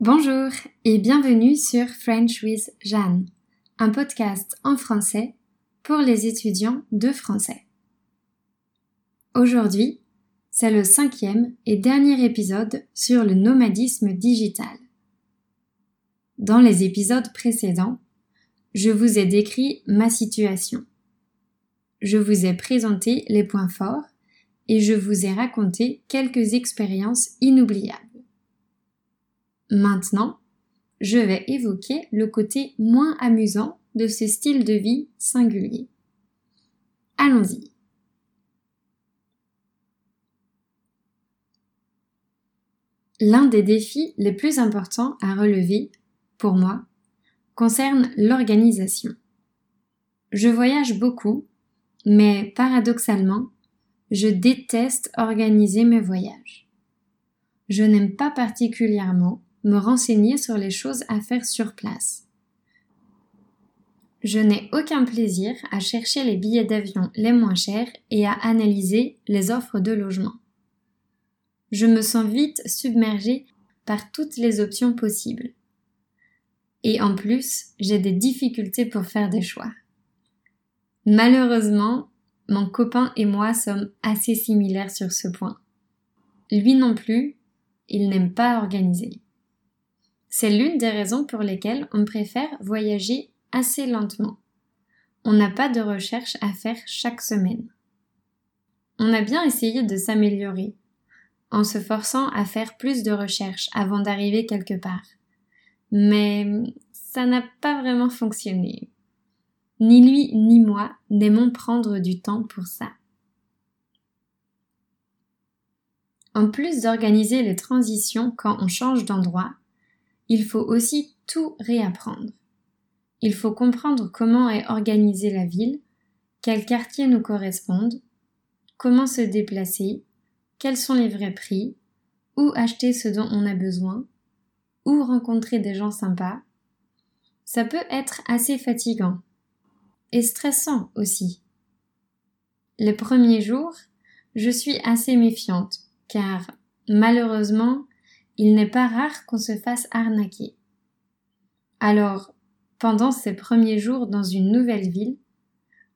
Bonjour et bienvenue sur French with Jeanne, un podcast en français pour les étudiants de français. Aujourd'hui, c'est le cinquième et dernier épisode sur le nomadisme digital. Dans les épisodes précédents, je vous ai décrit ma situation. Je vous ai présenté les points forts et je vous ai raconté quelques expériences inoubliables. Maintenant, je vais évoquer le côté moins amusant de ce style de vie singulier. Allons-y. L'un des défis les plus importants à relever, pour moi, concerne l'organisation. Je voyage beaucoup, mais paradoxalement, je déteste organiser mes voyages. Je n'aime pas particulièrement me renseigner sur les choses à faire sur place. Je n'ai aucun plaisir à chercher les billets d'avion les moins chers et à analyser les offres de logement. Je me sens vite submergée par toutes les options possibles. Et en plus, j'ai des difficultés pour faire des choix. Malheureusement, mon copain et moi sommes assez similaires sur ce point. Lui non plus, il n'aime pas organiser. C'est l'une des raisons pour lesquelles on préfère voyager assez lentement. On n'a pas de recherche à faire chaque semaine. On a bien essayé de s'améliorer, en se forçant à faire plus de recherches avant d'arriver quelque part. Mais ça n'a pas vraiment fonctionné. Ni lui ni moi n'aimons prendre du temps pour ça. En plus d'organiser les transitions quand on change d'endroit, il faut aussi tout réapprendre. Il faut comprendre comment est organisée la ville, quels quartiers nous correspondent, comment se déplacer, quels sont les vrais prix, où acheter ce dont on a besoin, où rencontrer des gens sympas. Ça peut être assez fatigant et stressant aussi. Les premiers jours, je suis assez méfiante car malheureusement, il n'est pas rare qu'on se fasse arnaquer. Alors, pendant ces premiers jours dans une nouvelle ville,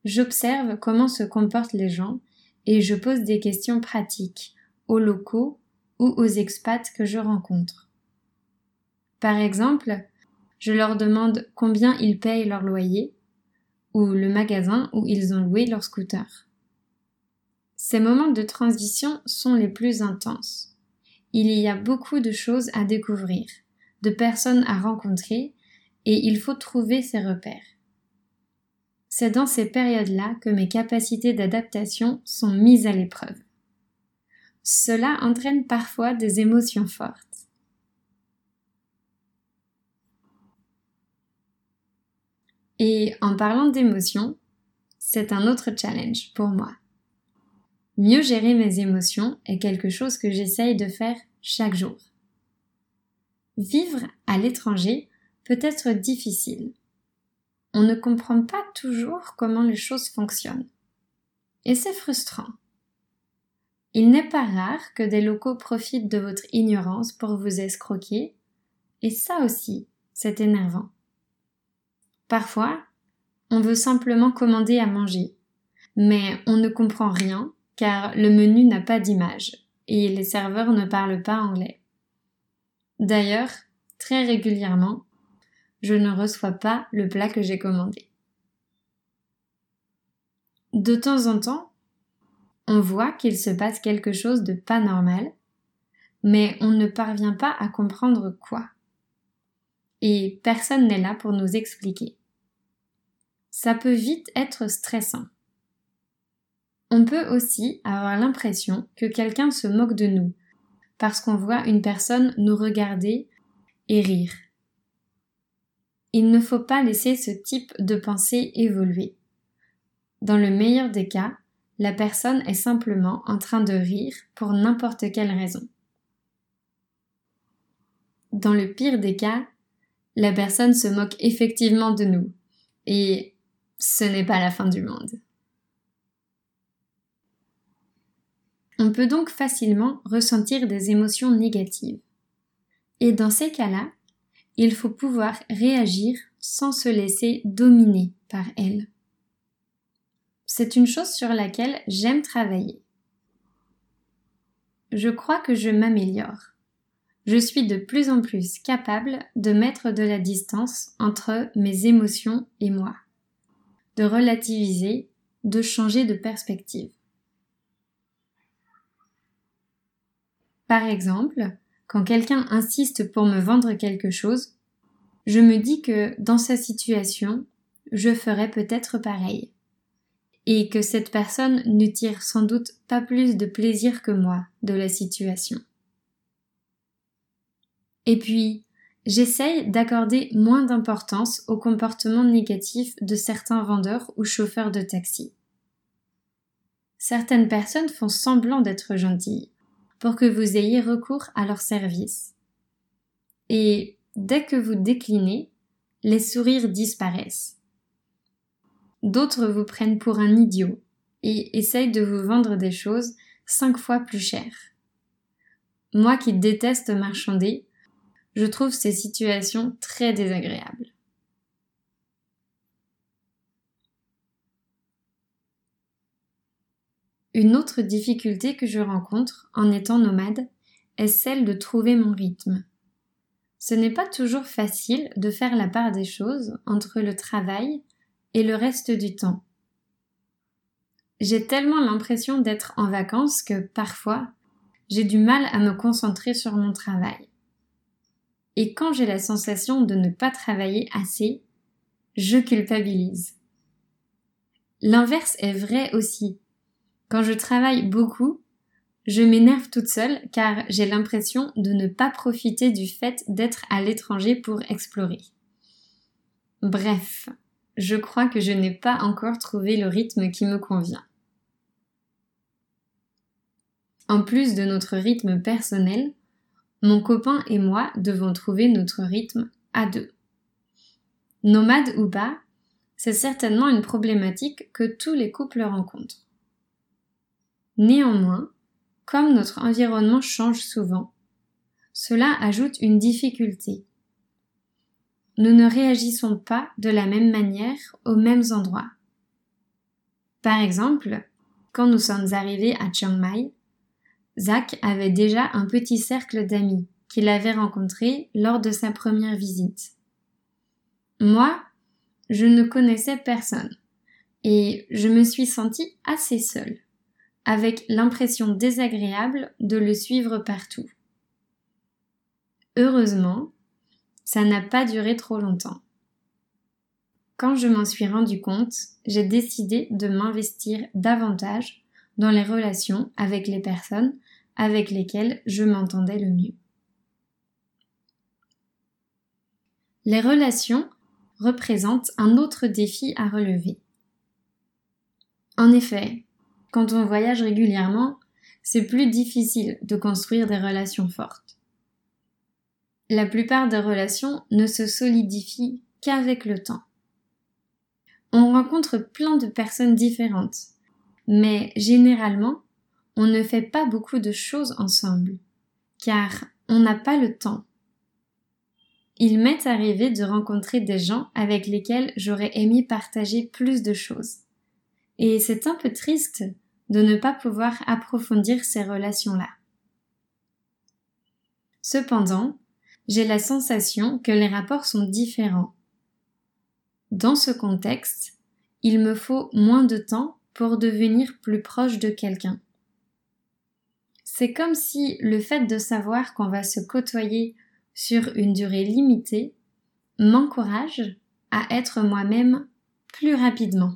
j'observe comment se comportent les gens et je pose des questions pratiques aux locaux ou aux expats que je rencontre. Par exemple, je leur demande combien ils payent leur loyer ou le magasin où ils ont loué leur scooter. Ces moments de transition sont les plus intenses il y a beaucoup de choses à découvrir, de personnes à rencontrer, et il faut trouver ses repères. C'est dans ces périodes-là que mes capacités d'adaptation sont mises à l'épreuve. Cela entraîne parfois des émotions fortes. Et en parlant d'émotions, c'est un autre challenge pour moi. Mieux gérer mes émotions est quelque chose que j'essaye de faire chaque jour. Vivre à l'étranger peut être difficile. On ne comprend pas toujours comment les choses fonctionnent. Et c'est frustrant. Il n'est pas rare que des locaux profitent de votre ignorance pour vous escroquer, et ça aussi, c'est énervant. Parfois, on veut simplement commander à manger, mais on ne comprend rien car le menu n'a pas d'image et les serveurs ne parlent pas anglais. D'ailleurs, très régulièrement, je ne reçois pas le plat que j'ai commandé. De temps en temps, on voit qu'il se passe quelque chose de pas normal, mais on ne parvient pas à comprendre quoi. Et personne n'est là pour nous expliquer. Ça peut vite être stressant. On peut aussi avoir l'impression que quelqu'un se moque de nous, parce qu'on voit une personne nous regarder et rire. Il ne faut pas laisser ce type de pensée évoluer. Dans le meilleur des cas, la personne est simplement en train de rire pour n'importe quelle raison. Dans le pire des cas, la personne se moque effectivement de nous, et ce n'est pas la fin du monde. On peut donc facilement ressentir des émotions négatives. Et dans ces cas-là, il faut pouvoir réagir sans se laisser dominer par elle. C'est une chose sur laquelle j'aime travailler. Je crois que je m'améliore. Je suis de plus en plus capable de mettre de la distance entre mes émotions et moi, de relativiser, de changer de perspective. Par exemple, quand quelqu'un insiste pour me vendre quelque chose, je me dis que dans sa situation, je ferais peut-être pareil. Et que cette personne ne tire sans doute pas plus de plaisir que moi de la situation. Et puis, j'essaye d'accorder moins d'importance au comportement négatif de certains vendeurs ou chauffeurs de taxi. Certaines personnes font semblant d'être gentilles, pour que vous ayez recours à leur service. Et dès que vous déclinez, les sourires disparaissent. D'autres vous prennent pour un idiot et essayent de vous vendre des choses cinq fois plus chères. Moi qui déteste marchander, je trouve ces situations très désagréables. Une autre difficulté que je rencontre en étant nomade est celle de trouver mon rythme. Ce n'est pas toujours facile de faire la part des choses entre le travail et le reste du temps. J'ai tellement l'impression d'être en vacances que parfois j'ai du mal à me concentrer sur mon travail. Et quand j'ai la sensation de ne pas travailler assez, je culpabilise. L'inverse est vrai aussi. Quand je travaille beaucoup, je m'énerve toute seule car j'ai l'impression de ne pas profiter du fait d'être à l'étranger pour explorer. Bref, je crois que je n'ai pas encore trouvé le rythme qui me convient. En plus de notre rythme personnel, mon copain et moi devons trouver notre rythme à deux. Nomade ou pas, c'est certainement une problématique que tous les couples rencontrent. Néanmoins, comme notre environnement change souvent, cela ajoute une difficulté. Nous ne réagissons pas de la même manière aux mêmes endroits. Par exemple, quand nous sommes arrivés à Chiang Mai, Zach avait déjà un petit cercle d'amis qu'il avait rencontrés lors de sa première visite. Moi, je ne connaissais personne et je me suis sentie assez seule avec l'impression désagréable de le suivre partout. Heureusement, ça n'a pas duré trop longtemps. Quand je m'en suis rendu compte, j'ai décidé de m'investir davantage dans les relations avec les personnes avec lesquelles je m'entendais le mieux. Les relations représentent un autre défi à relever. En effet, quand on voyage régulièrement, c'est plus difficile de construire des relations fortes. La plupart des relations ne se solidifient qu'avec le temps. On rencontre plein de personnes différentes, mais généralement, on ne fait pas beaucoup de choses ensemble, car on n'a pas le temps. Il m'est arrivé de rencontrer des gens avec lesquels j'aurais aimé partager plus de choses. Et c'est un peu triste de ne pas pouvoir approfondir ces relations-là. Cependant, j'ai la sensation que les rapports sont différents. Dans ce contexte, il me faut moins de temps pour devenir plus proche de quelqu'un. C'est comme si le fait de savoir qu'on va se côtoyer sur une durée limitée m'encourage à être moi-même plus rapidement.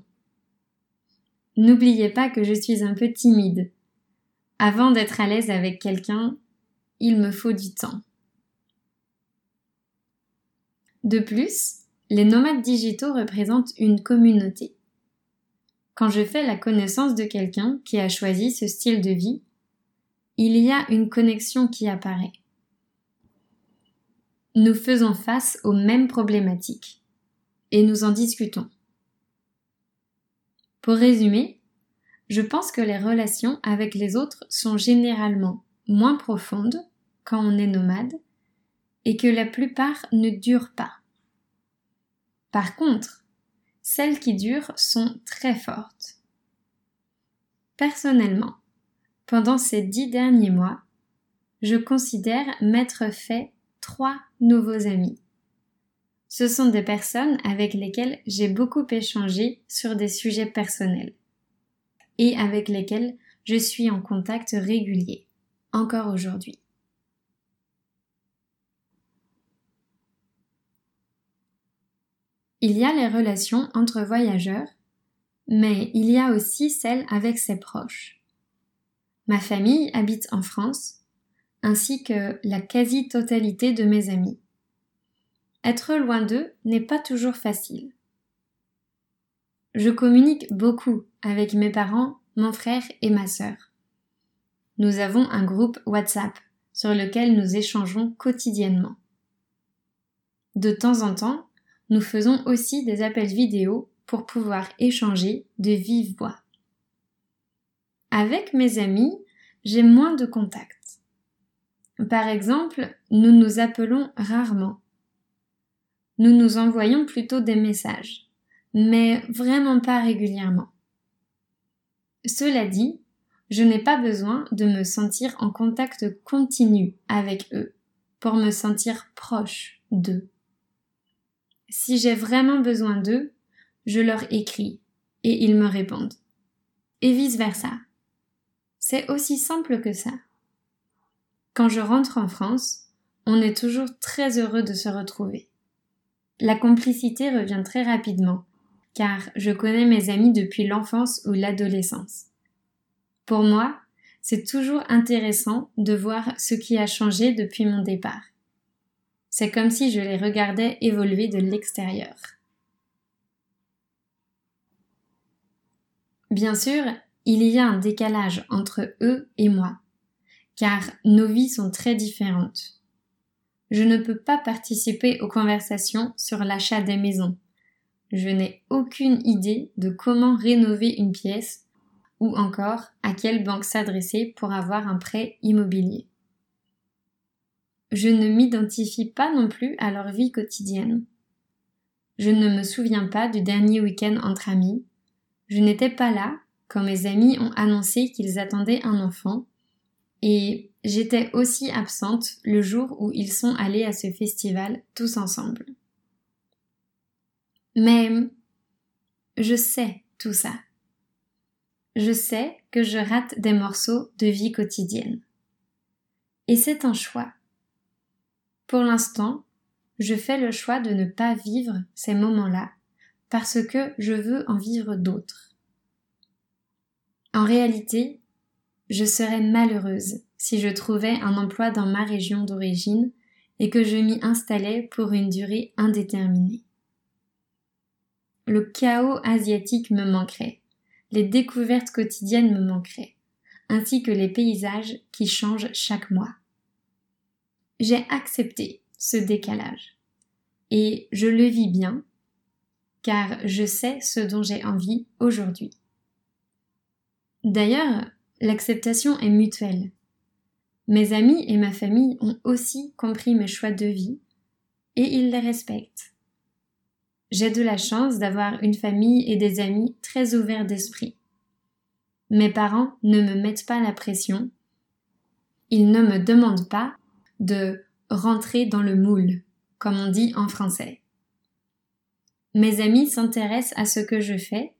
N'oubliez pas que je suis un peu timide. Avant d'être à l'aise avec quelqu'un, il me faut du temps. De plus, les nomades digitaux représentent une communauté. Quand je fais la connaissance de quelqu'un qui a choisi ce style de vie, il y a une connexion qui apparaît. Nous faisons face aux mêmes problématiques et nous en discutons. Pour résumer, je pense que les relations avec les autres sont généralement moins profondes quand on est nomade et que la plupart ne durent pas. Par contre, celles qui durent sont très fortes. Personnellement, pendant ces dix derniers mois, je considère m'être fait trois nouveaux amis. Ce sont des personnes avec lesquelles j'ai beaucoup échangé sur des sujets personnels et avec lesquelles je suis en contact régulier, encore aujourd'hui. Il y a les relations entre voyageurs, mais il y a aussi celles avec ses proches. Ma famille habite en France, ainsi que la quasi-totalité de mes amis. Être loin d'eux n'est pas toujours facile. Je communique beaucoup avec mes parents, mon frère et ma sœur. Nous avons un groupe WhatsApp sur lequel nous échangeons quotidiennement. De temps en temps, nous faisons aussi des appels vidéo pour pouvoir échanger de vive voix. Avec mes amis, j'ai moins de contacts. Par exemple, nous nous appelons rarement nous nous envoyons plutôt des messages, mais vraiment pas régulièrement. Cela dit, je n'ai pas besoin de me sentir en contact continu avec eux pour me sentir proche d'eux. Si j'ai vraiment besoin d'eux, je leur écris et ils me répondent. Et vice versa. C'est aussi simple que ça. Quand je rentre en France, on est toujours très heureux de se retrouver. La complicité revient très rapidement, car je connais mes amis depuis l'enfance ou l'adolescence. Pour moi, c'est toujours intéressant de voir ce qui a changé depuis mon départ. C'est comme si je les regardais évoluer de l'extérieur. Bien sûr, il y a un décalage entre eux et moi, car nos vies sont très différentes je ne peux pas participer aux conversations sur l'achat des maisons. Je n'ai aucune idée de comment rénover une pièce ou encore à quelle banque s'adresser pour avoir un prêt immobilier. Je ne m'identifie pas non plus à leur vie quotidienne. Je ne me souviens pas du dernier week-end entre amis. Je n'étais pas là quand mes amis ont annoncé qu'ils attendaient un enfant et j'étais aussi absente le jour où ils sont allés à ce festival tous ensemble. Mais je sais tout ça. Je sais que je rate des morceaux de vie quotidienne. Et c'est un choix. Pour l'instant, je fais le choix de ne pas vivre ces moments-là parce que je veux en vivre d'autres. En réalité, je serais malheureuse si je trouvais un emploi dans ma région d'origine et que je m'y installais pour une durée indéterminée. Le chaos asiatique me manquerait, les découvertes quotidiennes me manqueraient, ainsi que les paysages qui changent chaque mois. J'ai accepté ce décalage, et je le vis bien, car je sais ce dont j'ai envie aujourd'hui. D'ailleurs, l'acceptation est mutuelle. Mes amis et ma famille ont aussi compris mes choix de vie et ils les respectent. J'ai de la chance d'avoir une famille et des amis très ouverts d'esprit. Mes parents ne me mettent pas la pression. Ils ne me demandent pas de rentrer dans le moule, comme on dit en français. Mes amis s'intéressent à ce que je fais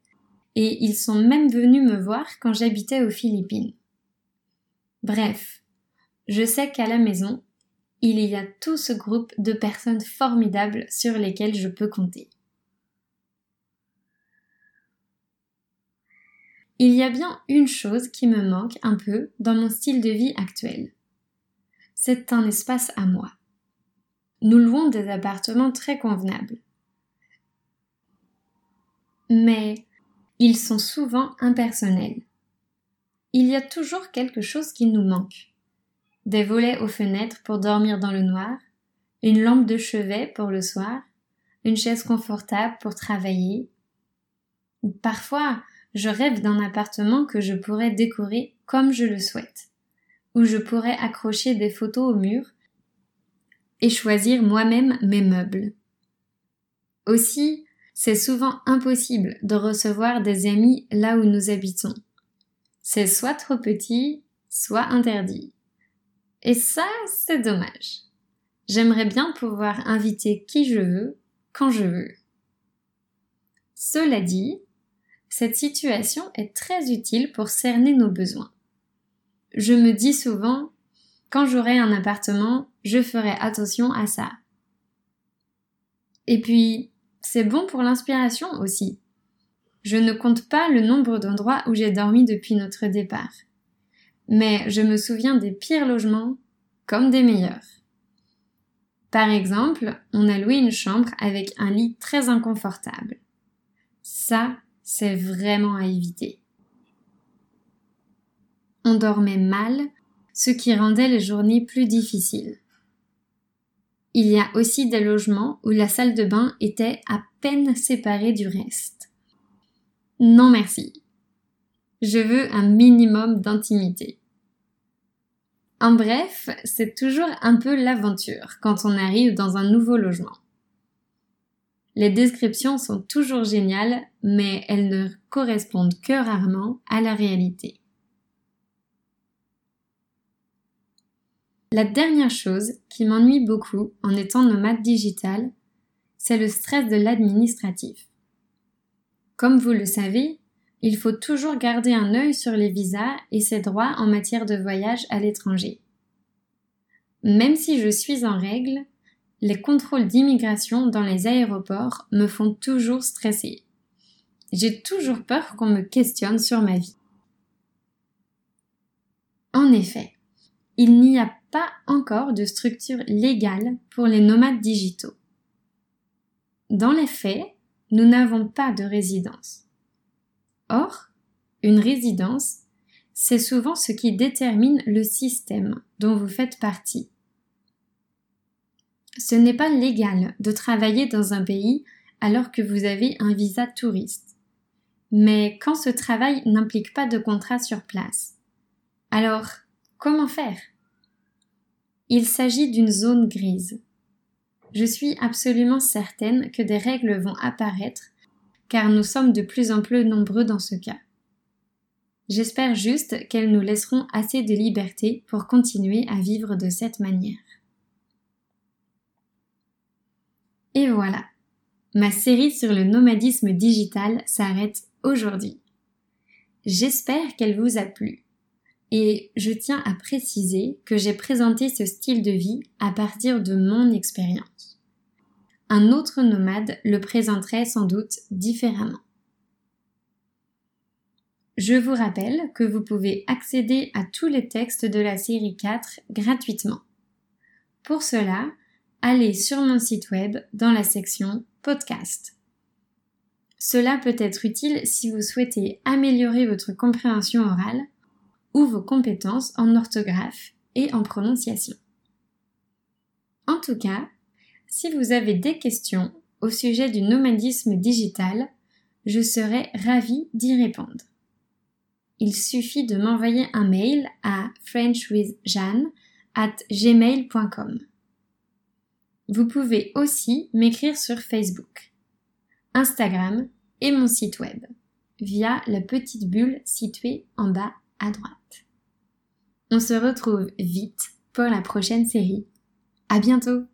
et ils sont même venus me voir quand j'habitais aux Philippines. Bref, je sais qu'à la maison, il y a tout ce groupe de personnes formidables sur lesquelles je peux compter. Il y a bien une chose qui me manque un peu dans mon style de vie actuel. C'est un espace à moi. Nous louons des appartements très convenables. Mais ils sont souvent impersonnels. Il y a toujours quelque chose qui nous manque. Des volets aux fenêtres pour dormir dans le noir, une lampe de chevet pour le soir, une chaise confortable pour travailler. Parfois, je rêve d'un appartement que je pourrais décorer comme je le souhaite, où je pourrais accrocher des photos au mur et choisir moi-même mes meubles. Aussi, c'est souvent impossible de recevoir des amis là où nous habitons. C'est soit trop petit, soit interdit. Et ça, c'est dommage. J'aimerais bien pouvoir inviter qui je veux, quand je veux. Cela dit, cette situation est très utile pour cerner nos besoins. Je me dis souvent, quand j'aurai un appartement, je ferai attention à ça. Et puis, c'est bon pour l'inspiration aussi. Je ne compte pas le nombre d'endroits où j'ai dormi depuis notre départ. Mais je me souviens des pires logements comme des meilleurs. Par exemple, on a loué une chambre avec un lit très inconfortable. Ça, c'est vraiment à éviter. On dormait mal, ce qui rendait les journées plus difficiles. Il y a aussi des logements où la salle de bain était à peine séparée du reste. Non merci. Je veux un minimum d'intimité. En bref, c'est toujours un peu l'aventure quand on arrive dans un nouveau logement. Les descriptions sont toujours géniales, mais elles ne correspondent que rarement à la réalité. La dernière chose qui m'ennuie beaucoup en étant nomade digital, c'est le stress de l'administratif. Comme vous le savez, il faut toujours garder un œil sur les visas et ses droits en matière de voyage à l'étranger. Même si je suis en règle, les contrôles d'immigration dans les aéroports me font toujours stresser. J'ai toujours peur qu'on me questionne sur ma vie. En effet, il n'y a pas encore de structure légale pour les nomades digitaux. Dans les faits, nous n'avons pas de résidence. Or, une résidence, c'est souvent ce qui détermine le système dont vous faites partie. Ce n'est pas légal de travailler dans un pays alors que vous avez un visa touriste. Mais quand ce travail n'implique pas de contrat sur place. Alors, comment faire? Il s'agit d'une zone grise. Je suis absolument certaine que des règles vont apparaître car nous sommes de plus en plus nombreux dans ce cas. J'espère juste qu'elles nous laisseront assez de liberté pour continuer à vivre de cette manière. Et voilà, ma série sur le nomadisme digital s'arrête aujourd'hui. J'espère qu'elle vous a plu. Et je tiens à préciser que j'ai présenté ce style de vie à partir de mon expérience. Un autre nomade le présenterait sans doute différemment. Je vous rappelle que vous pouvez accéder à tous les textes de la série 4 gratuitement. Pour cela, allez sur mon site web dans la section podcast. Cela peut être utile si vous souhaitez améliorer votre compréhension orale ou vos compétences en orthographe et en prononciation. En tout cas, si vous avez des questions au sujet du nomadisme digital, je serai ravie d'y répondre. Il suffit de m'envoyer un mail à frenchwithjeanne at gmail.com. Vous pouvez aussi m'écrire sur Facebook, Instagram et mon site web via la petite bulle située en bas à droite. On se retrouve vite pour la prochaine série. À bientôt!